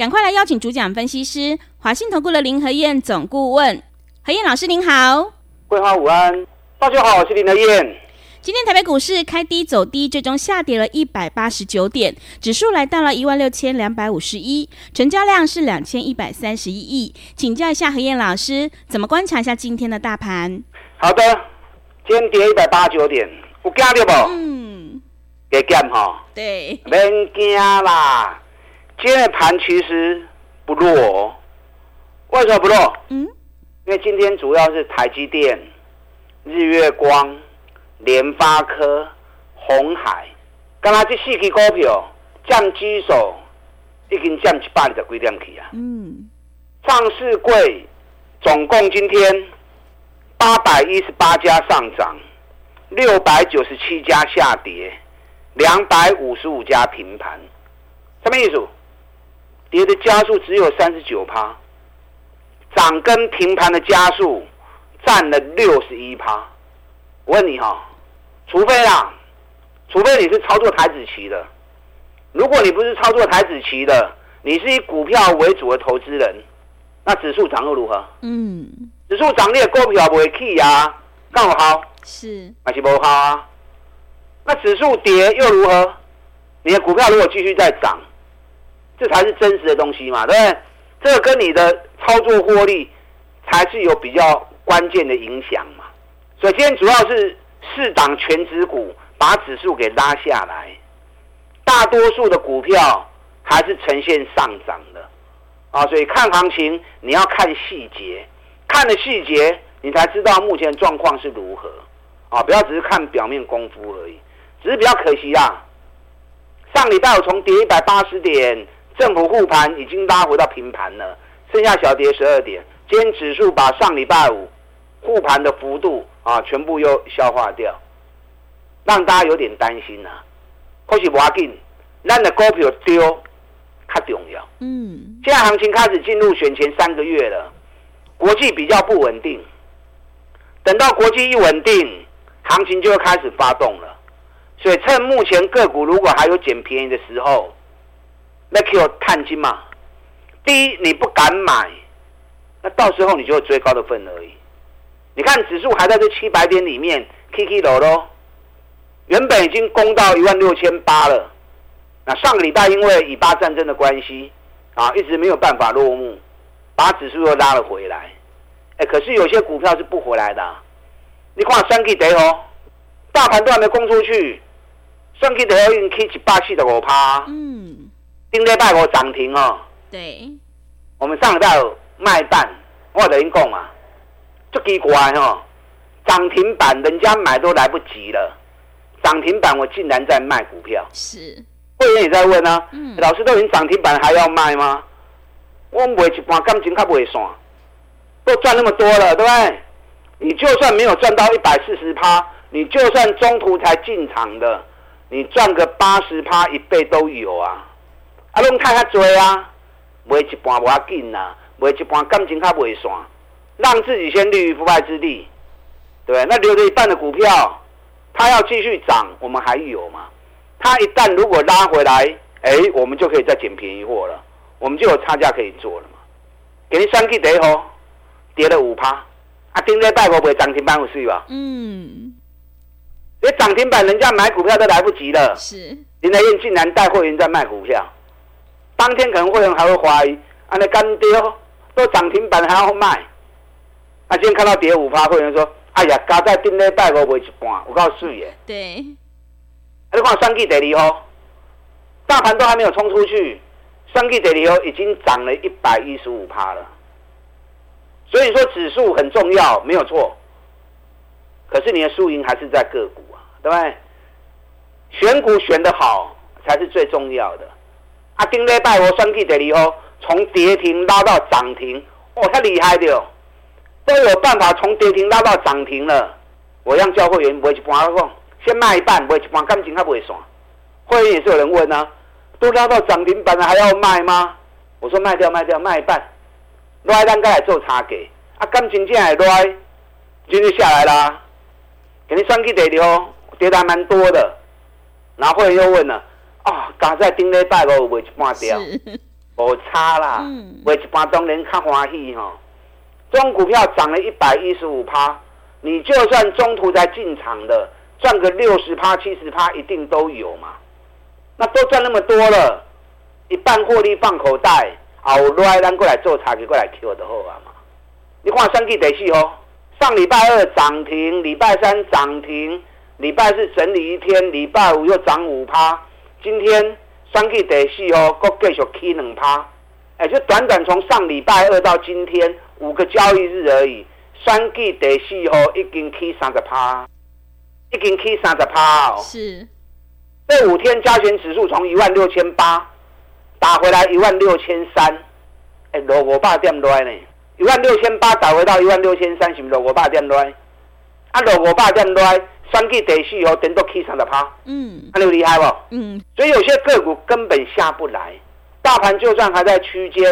赶快来邀请主讲分析师华信投顾的林和燕总顾问，何燕老师您好，桂花午安，大家好，我是林和燕。今天台北股市开低走低，最终下跌了一百八十九点，指数来到了一万六千两百五十一，成交量是两千一百三十一亿。请教一下何燕老师，怎么观察一下今天的大盘？好的，今天跌一百八十九点，有惊到不？嗯，给减哈？对，免惊啦。今天的盘其实不弱，为什么不弱？嗯，因为今天主要是台积电、日月光、联发科、红海，刚才这四支股票占指数已经占一百二十几点去啊。嗯，上市柜总共今天八百一十八家上涨，六百九十七家下跌，两百五十五家平盘，什么意思？跌的加速只有三十九趴，涨跟平盘的加速占了六十一趴。我问你哈，除非啦，除非你是操作台子期的，如果你不是操作台子期的，你是以股票为主的投资人，那指数涨又如何？嗯，指数涨你的股票不会起呀，刚好是还是不好啊？那指数跌又如何？你的股票如果继续在涨。这才是真实的东西嘛，对不对？这个跟你的操作获利才是有比较关键的影响嘛。所以今天主要是四档全指股把指数给拉下来，大多数的股票还是呈现上涨的啊。所以看行情你要看细节，看了细节你才知道目前状况是如何啊。不要只是看表面功夫而已，只是比较可惜啊。上礼拜我从跌一百八十点。政府护盘已经拉回到平盘了，剩下小跌十二点。今天指数把上礼拜五护盘的幅度啊全部又消化掉，让大家有点担心呐、啊。可是不要紧，咱的股票丢较重要。嗯，现在行情开始进入选前三个月了，国际比较不稳定，等到国际一稳定，行情就会开始发动了。所以趁目前个股如果还有捡便宜的时候。那可以有探金嘛？第一，你不敢买，那到时候你就会追高的份而已。你看指数还在这七百点里面，K K 楼喽，原本已经攻到一万六千八了。那上个礼拜因为以巴战争的关系啊，一直没有办法落幕，把指数又拉了回来。哎，可是有些股票是不回来的、你看三 K 得哦，大盘都还没攻出去，三 K 得已经 K 一百四十五趴。嗯。今天拜我涨停哦，对，我们上礼拜有卖蛋，我跟你讲啊，这奇怪哦，涨停板人家买都来不及了，涨停板我竟然在卖股票，是，会员也在问啊，嗯，老师都已经涨停板还要卖吗？我卖一半感情较袂散，都赚那么多了，对不对？你就算没有赚到一百四十趴，你就算中途才进场的，你赚个八十趴一倍都有啊。啊，拢太较多啊，卖一半无要紧呐，卖一半感情较袂散，让自己先立于不败之地，对不对？那留着一半的股票，它要继续涨，我们还有嘛？它一旦如果拉回来，哎，我们就可以再捡便宜货了，我们就有差价可以做了嘛。给你三 K 第一号，跌了五趴，啊，顶礼拜五会涨停板有事吧？嗯，因为涨停板人家买股票都来不及了，是，林德燕竟然带会员在卖股票。当天可能会员还会怀疑，啊，那干丢都涨停板还要卖，啊，今天看到跌五趴，会员说，哎呀，加在顶礼拜我卖一半，我告诉你，对，啊，你看双 K 第二号，大盘都还没有冲出去，双 K 第二号已经涨了一百一十五趴了，所以说指数很重要，没有错，可是你的输赢还是在个股啊，对不对？选股选得好才是最重要的。啊，顶礼拜我算去第二号，从跌停拉到涨停，哦，太厉害的哦，都有办法从跌停拉到涨停了。我让教会员卖一半，我讲先卖一半，卖一半感情还不会算。会员也是有人问啊，都拉到涨停板了还要卖吗？我说卖掉卖掉卖一半，来咱该来做差价，啊感情这样来，今天下来啦，给你算起跌的哦，跌的还蛮多的。然后会员又问了，哦，刚才顶礼拜五卖一半掉，无差啦，卖、嗯、一半当然较欢喜吼。中股票涨了一百一十五趴。你就算中途才进场的，赚个六十趴、七十趴，一定都有嘛。那都赚那么多了，一半获利放口袋，后来咱过来做差价，过来 Q 的好啊嘛。你看三季第四哦，上礼拜二涨停，礼拜三涨停，礼拜四整理一天，礼拜五又涨五趴，今天三季第四哦，搁继续起两趴，哎，就短短从上礼拜二到今天五个交易日而已。三季第四号已经起三十趴，已经起三十趴哦。是，这五天加权指数从一万六千八打回来一万六千三，哎，落五百点来呢。一万六千八打回到一万六千三，是不是落五百点来？啊，落五百点来，三季第四号等到起三十趴。嗯，很厉害不？嗯。所以有些个股根本下不来，大盘就算还在区间，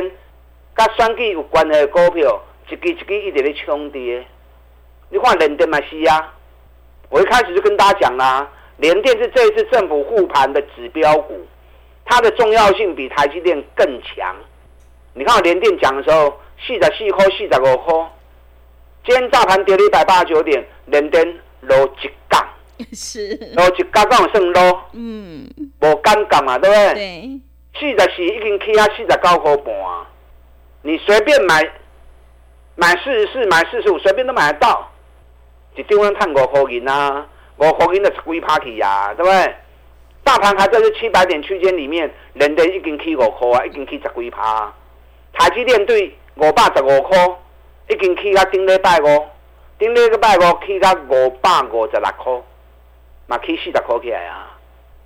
跟三季有关的股票。一支一支一直在冲跌，你看联电嘛是啊，我一开始就跟大家讲啦，联电是这一次政府护盘的指标股，它的重要性比台积电更强。你看我联电讲的时候，四十四块、四十五块，今天大盘跌了一百八十九点，联电落一杠，是落一角刚好算落，嗯，无尴尬嘛，对不对？对，四十四已经起啊，四十九块半，你随便买。买四十四，买四十五，随便都买得到。一张要赚五块银啊，五块银的几趴去呀，对不对？大盘还在这七百点区间里面，人哋已经起五块啊，已经起十几趴。台积电对五百十五块，已经起到顶礼拜五，顶礼拜五起到五百五十六块，嘛起四十块起来啊。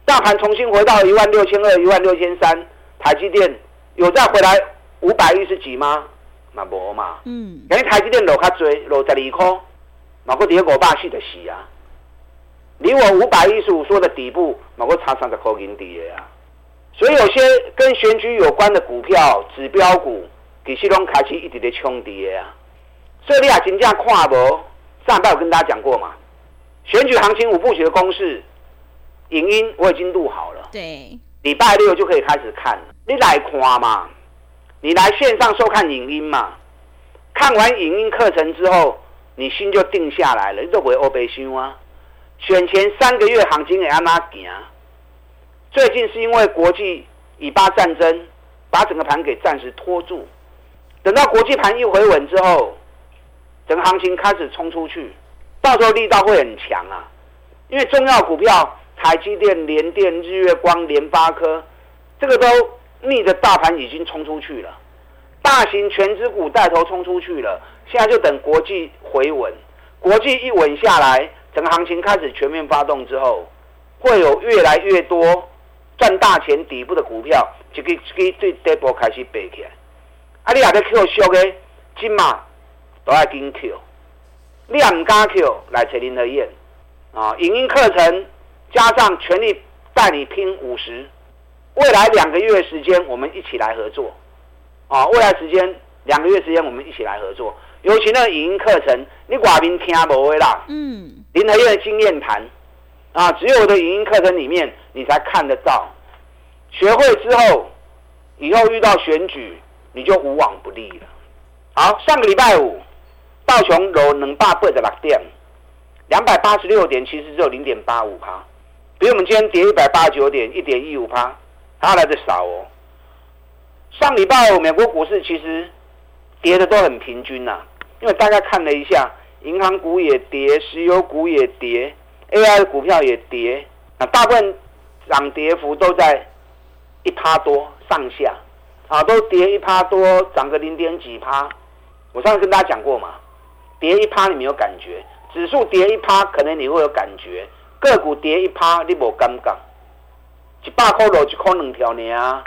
大盘重新回到一万六千二、一万六千三，台积电有再回来五百一十几吗？嘛无嘛，嗯，因为台积电落较济，落十二块，嘛佫跌五百四十四啊。离我五百一十五说的底部，嘛佫差三十块银底的啊。所以有些跟选举有关的股票、指标股，其实拢开始一直在冲跌啊。所以你也真正看无，上礼拜有跟大家讲过嘛，选举行情五部曲的公式，影音我已经录好了，对，礼拜六就可以开始看了，你来看嘛。你来线上收看影音嘛？看完影音课程之后，你心就定下来了，你就不会欧北修啊。选前三个月行情也安那行？最近是因为国际以巴战争把整个盘给暂时拖住，等到国际盘一回稳之后，整个行情开始冲出去，到时候力道会很强啊。因为重要股票台积电、联电、日月光、联发科，这个都。逆着大盘已经冲出去了，大型权值股带头冲出去了，现在就等国际回稳，国际一稳下来，整个行情开始全面发动之后，会有越来越多赚大钱底部的股票，一个一个对底部开始背起来。啊，你也在 Q 小的，今嘛都要跟 Q，你也唔敢 Q 来找林和燕啊，影音课程加上全力带你拼五十。未来两个月时间，我们一起来合作，啊！未来时间两个月时间，我们一起来合作。尤其那个影音课程，你挂名听不会啦。嗯。林和燕的经验谈，啊，只有我的影音课程里面你才看得到。学会之后，以后遇到选举，你就无往不利了。好，上个礼拜五，道琼楼能霸八十六点，两百八十六点，其实只有零点八五趴，比我们今天跌一百八十九点，一点一五趴。它来的少哦。上礼拜美国股市其实跌的都很平均呐、啊，因为大家看了一下，银行股也跌，石油股也跌，AI 的股票也跌，啊，大部分涨跌幅都在一趴多上下，啊，都跌一趴多，涨个零点几趴。我上次跟大家讲过嘛，跌一趴你没有感觉，指数跌一趴可能你会有感觉，个股跌一趴你没感觉。一百块落一块两条呢啊，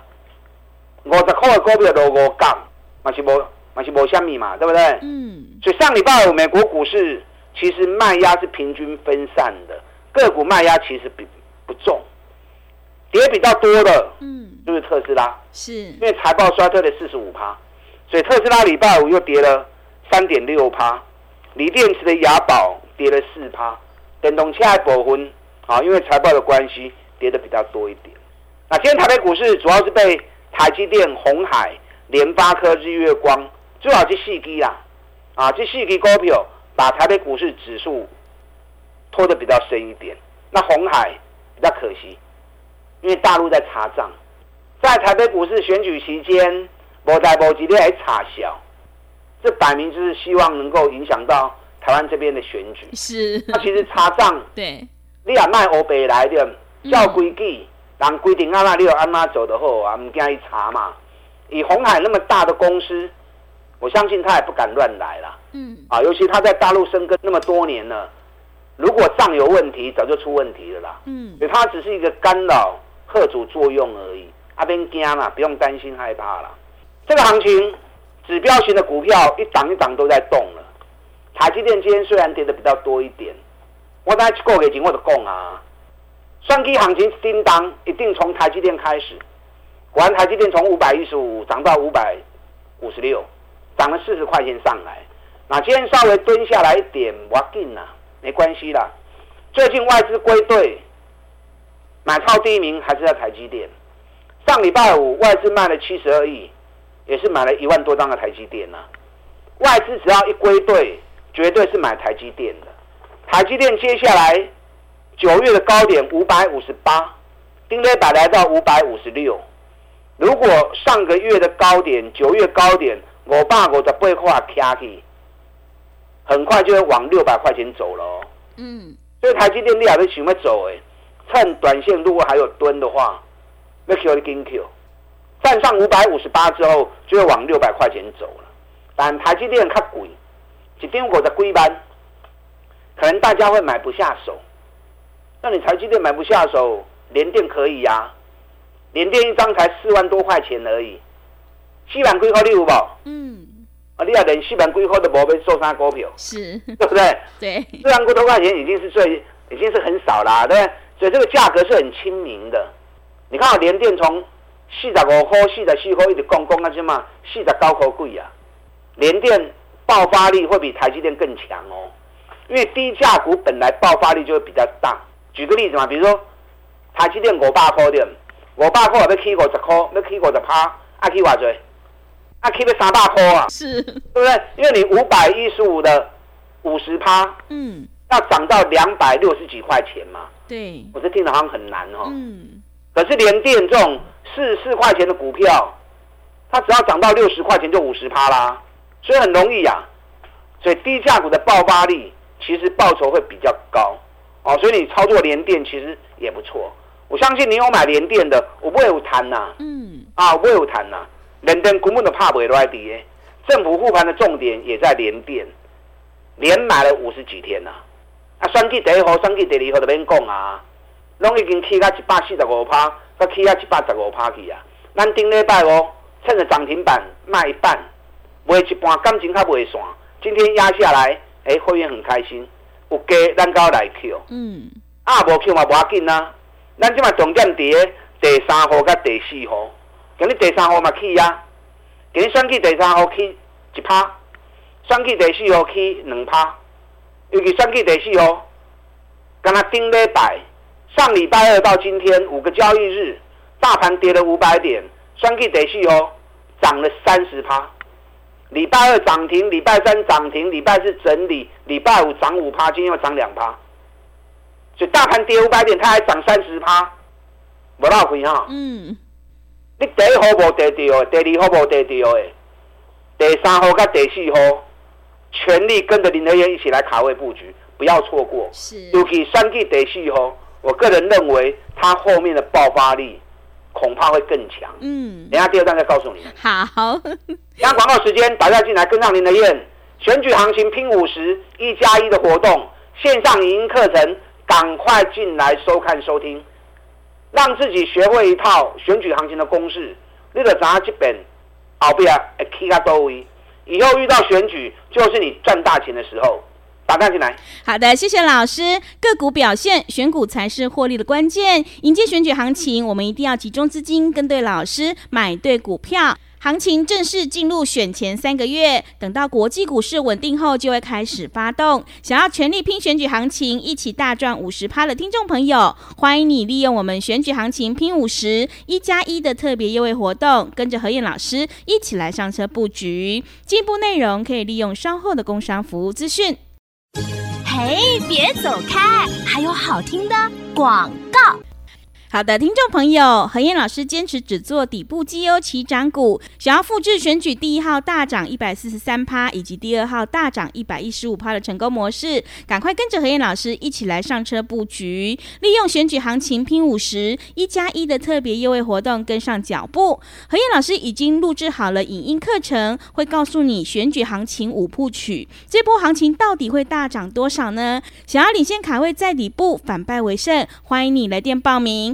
五十块块的股票都五杠，嘛是无嘛是无虾米嘛，对不对？嗯。所以上礼拜五美国股市其实卖压是平均分散的，个股卖压其实比不重，跌比较多的，嗯，就是特斯拉，是。因为财报衰退了四十五趴，所以特斯拉礼拜五又跌了三点六趴，锂电池的雅宝跌了四趴，电动车的部分啊，因为财报的关系跌的比较多一点。那今天台北股市主要是被台积电、红海、联发科、日月光，主要是四支啦，啊，这四支股票把台北股市指数拖得比较深一点。那红海比较可惜，因为大陆在查账，在台北股市选举期间，无代无志来查小，这摆明就是希望能够影响到台湾这边的选举。是，那其实查账，对，你也卖欧北来的，照规矩。嗯人规定按那你有按那走的后啊，唔惊一查嘛。以红海那么大的公司，我相信他也不敢乱来啦。嗯。啊，尤其他在大陆生根那么多年了，如果账有问题，早就出问题了啦。嗯。所以它只是一个干扰、贺主作用而已。阿边惊嘛，不用担心害怕啦。这个行情，指标型的股票一档一档都在动了。台积电今天虽然跌的比较多一点，我在过给钱我就讲啊。双 K 行情叮当，一定从台积电开始。果然，台积电从五百一十五涨到五百五十六，涨了四十块钱上来。那今天稍微蹲下来一点，我进了，没关系啦。最近外资归队，买超第一名还是在台积电。上礼拜五外资卖了七十二亿，也是买了一万多张的台积电呐。外资只要一归队，绝对是买台积电的。台积电接下来。九月的高点五百五十八，今天把来到五百五十六。如果上个月的高点，九月高点我爸我的背后卡起，很快就会往六百块钱走了哦。嗯，所以台积电你还是想要走哎，趁短线如果还有蹲的话，要 Q 的跟 Q，站上五百五十八之后就会往六百块钱走了。但台积电较贵，一张五十几万，可能大家会买不下手。那你台积电买不下手，联电可以呀、啊，联电一张才四万多块钱而已，四万几块你有无？嗯，啊，你要连四万几块都无被收啥股票，是，对不对？对，四万多块钱已经是最，已经是很少啦，对不对？所以这个价格是很亲民的。你看，联电从四十五块、四十四块一直降降啊，什么四十九块贵啊？联电爆发力会比台积电更强哦，因为低价股本来爆发力就会比较大。举个例子嘛，比如说台积电五百块点，五百块要起五十块，要起五十趴，啊起偌济？啊起要三百块啊？是，对不对？因为你五百一十五的五十趴，嗯，要涨到两百六十几块钱嘛。对，我这听着好像很难哦。嗯。可是联电这种四十四块钱的股票，它只要涨到六十块钱就五十趴啦，所以很容易呀、啊。所以低价股的爆发力，其实报酬会比较高。哦，所以你操作联电其实也不错。我相信你有买联电的，我不会有谈呐。嗯。啊，我不会有谈呐。联电根本都怕不会来跌。政府护盘的重点也在联电，连买了五十几天呐。啊，选举第一号，选举第二号就免讲啊，拢已经起到一百四十五趴，再起到一百十五趴去啊。咱顶礼拜哦，趁着涨停板卖一半，卖一半感情较袂散。今天压下来，哎、欸，会员很开心。有加，咱搞来 Q。嗯，啊，无 Q 嘛，无要紧啊。咱即嘛重点伫第三号甲第四号，今日第三号嘛起啊，今日选去第三号起一趴，选去第四号起两趴。尤其选去第四号，敢若顶礼拜，上礼拜二到今天五个交易日，大盘跌了五百点，选举第四号涨了三十趴。礼拜二涨停，礼拜三涨停，礼拜四整理，礼拜五涨五趴，今天又涨两趴，所以大盘跌五百点，它还涨三十趴，无闹亏哈。嗯，你第一号无跌掉，第二号无跌掉的，第三号跟第四号，全力跟着林和彦一起来卡位布局，不要错过。是，尤其选举第四号，我个人认为它后面的爆发力。恐怕会更强。嗯，等下第二段再告诉你们。好，等下广告时间，打电话进来跟上您的燕选举行情拼五十一加一的活动线上影音课程，赶快进来收看收听，让自己学会一套选举行情的公式。你着知影这边后边会起到多位，以后遇到选举就是你赚大钱的时候。打进来。好的，谢谢老师。个股表现，选股才是获利的关键。迎接选举行情，我们一定要集中资金，跟对老师，买对股票。行情正式进入选前三个月，等到国际股市稳定后，就会开始发动。想要全力拼选举行情，一起大赚五十趴的听众朋友，欢迎你利用我们选举行情拼五十一加一的特别优惠活动，跟着何燕老师一起来上车布局。进一步内容可以利用稍后的工商服务资讯。嘿，别走开，还有好听的广告。好的，听众朋友，何燕老师坚持只做底部绩优起涨股。想要复制选举第一号大涨一百四十三趴，以及第二号大涨一百一十五趴的成功模式，赶快跟着何燕老师一起来上车布局，利用选举行情拼五十一加一的特别优惠活动，跟上脚步。何燕老师已经录制好了影音课程，会告诉你选举行情五部曲，这波行情到底会大涨多少呢？想要领先卡位在底部，反败为胜，欢迎你来电报名。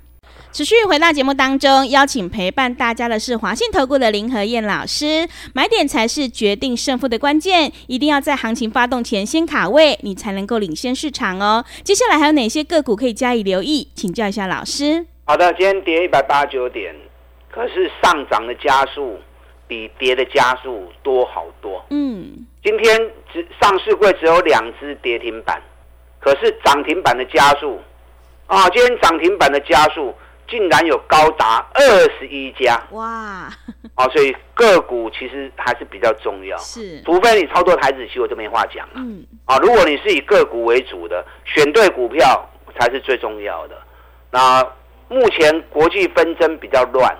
持续回到节目当中，邀请陪伴大家的是华信投顾的林和燕老师。买点才是决定胜负的关键，一定要在行情发动前先卡位，你才能够领先市场哦。接下来还有哪些个股可以加以留意？请教一下老师。好的，今天跌一百八十九点，可是上涨的加速比跌的加速多好多。嗯，今天只上市柜只有两只跌停板，可是涨停板的加速啊，今天涨停板的加速。竟然有高达二十一家哇！哦，所以个股其实还是比较重要，是，除非你操作台子期，我就没话讲了。嗯，啊，如果你是以个股为主的，选对股票才是最重要的。那目前国际纷争比较乱，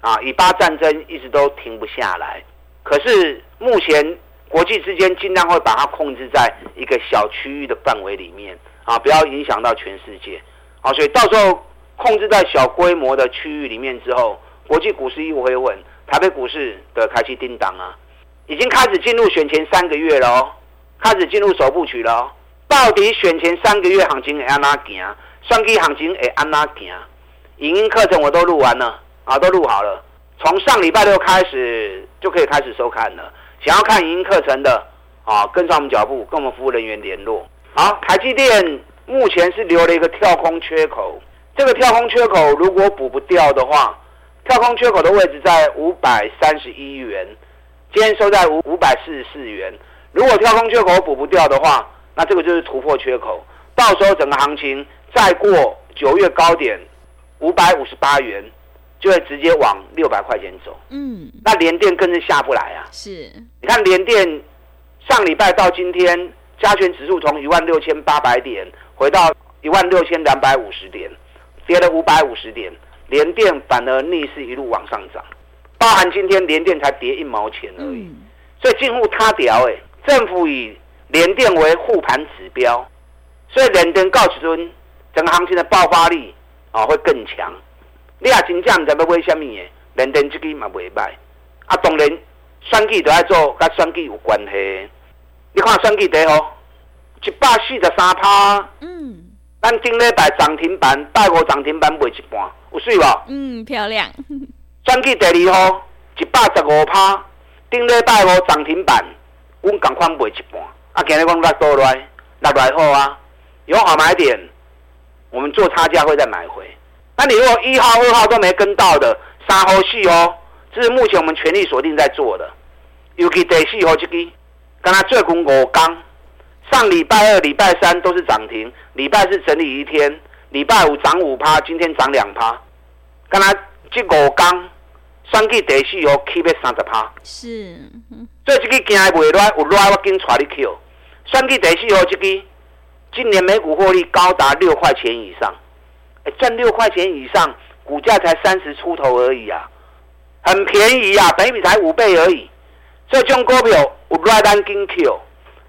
啊，以巴战争一直都停不下来。可是目前国际之间尽量会把它控制在一个小区域的范围里面，啊，不要影响到全世界。啊，所以到时候。控制在小规模的区域里面之后，国际股市一回稳，台北股市的开启叮当啊，已经开始进入选前三个月了哦，开始进入首部曲了哦。到底选前三个月行情会安哪行？选举行情会安哪行？影音课程我都录完了啊，都录好了，从上礼拜六开始就可以开始收看了。想要看影音课程的啊，跟上我们脚步，跟我们服务人员联络。好，台积电目前是留了一个跳空缺口。这个跳空缺口如果补不掉的话，跳空缺口的位置在五百三十一元，今天收在五五百四十四元。如果跳空缺口补不掉的话，那这个就是突破缺口，到时候整个行情再过九月高点五百五十八元，就会直接往六百块钱走。嗯，那联电更是下不来啊。是，你看联电上礼拜到今天，加权指数从一万六千八百点回到一万六千两百五十点。跌了五百五十点，联电反而逆势一路往上涨，包含今天联电才跌一毛钱而已，嗯、所以近乎他屌哎，政府以联电为护盘指标，所以联电告诉尊整个行情的爆发力啊、哦、会更强。你也真正唔知要买什么嘅，联电这支嘛袂歹，啊当然选举都要做，跟选举有关系。你看选举第号一百四十三趴。嗯。咱顶礼拜涨停板，拜五涨停板卖一半，有水无？嗯，漂亮。转去第二号，一百十五趴，顶礼拜五涨停板，阮赶快卖一半。啊，今日讲落多来，落来好啊，有好买点，我们做差价会再买回。那你如果一号、二号都没跟到的，三号、四号，这是目前我们全力锁定在做的。尤其第四号这个，刚才最近五刚。上礼拜二、礼拜三都是涨停，礼拜四整理一天，礼拜五涨五趴，今天涨两趴。刚才这五刚算计第四号起要三十趴，是，所以这个今日未来有来我紧带你去。算计第四号这个今年每股获利高达六块钱以上，哎，赚六块钱以上，股价才三十出头而已啊，很便宜啊，本益比才五倍而已。所以这种股票有来咱紧去。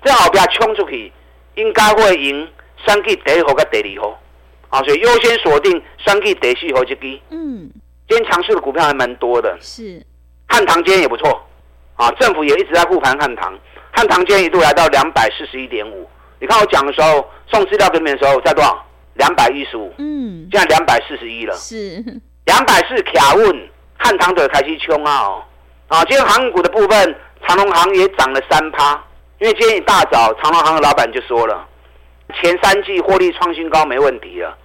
在后边冲出去，应该会赢三 G 第一号跟第二号，啊，所以优先锁定三 G 第四号这支。嗯，今天强势的股票还蛮多的。是，汉唐今天也不错啊，政府也一直在护盘汉唐，汉唐今天一度来到两百四十一点五。你看我讲的时候送资料给你们的时候在多少？两百一十五。嗯，现在两百四十一了。是，两百四卡问汉唐的开始冲啊！哦，啊，今天航运股的部分，长隆行也涨了三趴。因为今天一大早，长隆行的老板就说了，前三季获利创新高没问题了，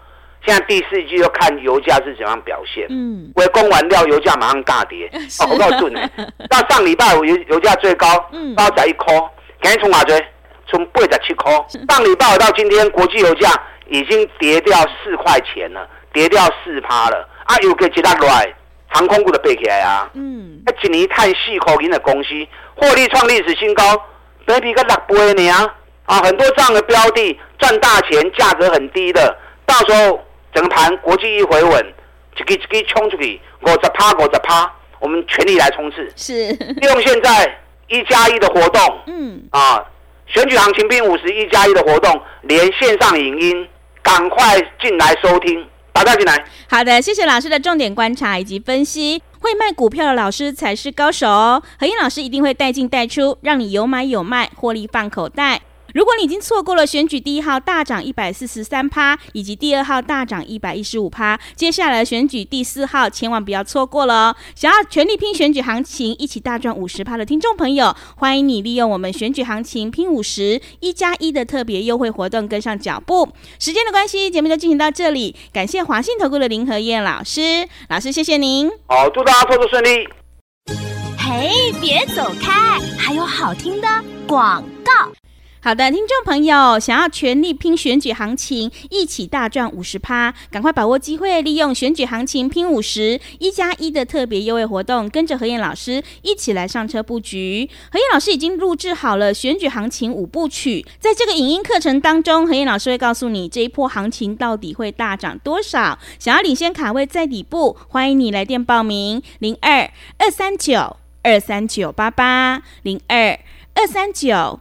现在第四季要看油价是怎样表现。嗯，为供完料，油价马上大跌。哦，我告诉你，到上礼拜五油油价最高，嗯高在一颗，赶紧冲哪追？从八十七块。上礼拜五到今天，国际油价已经跌掉四块钱了，跌掉四趴了。啊，有个其他来航空股的背起来啊。嗯，一年碳四块银的公司，获利创历史新高。每比个六倍呢啊！啊，很多这样的标的赚大钱，价格很低的，到时候整个盘国际一回稳，就给给冲出去，我十趴我十趴，我们全力来冲刺。是利用现在一加一的活动，嗯啊，选举行情并五十一加一的活动，连线上影音，赶快进来收听，打电进来。好的，谢谢老师的重点观察以及分析。会卖股票的老师才是高手哦！何英老师一定会带进带出，让你有买有卖，获利放口袋。如果你已经错过了选举第一号大涨一百四十三趴，以及第二号大涨一百一十五趴，接下来选举第四号千万不要错过了哦！想要全力拼选举行情，一起大赚五十趴的听众朋友，欢迎你利用我们选举行情拼五十一加一的特别优惠活动跟上脚步。时间的关系，节目就进行到这里，感谢华信投顾的林和燕老师，老师谢谢您。好，祝大家操作顺利。嘿，别走开，还有好听的广告。好的，听众朋友，想要全力拼选举行情，一起大赚五十趴，赶快把握机会，利用选举行情拼五十一加一的特别优惠活动，跟着何燕老师一起来上车布局。何燕老师已经录制好了选举行情五部曲，在这个影音课程当中，何燕老师会告诉你这一波行情到底会大涨多少。想要领先卡位在底部，欢迎你来电报名：零二二三九二三九八八零二二三九。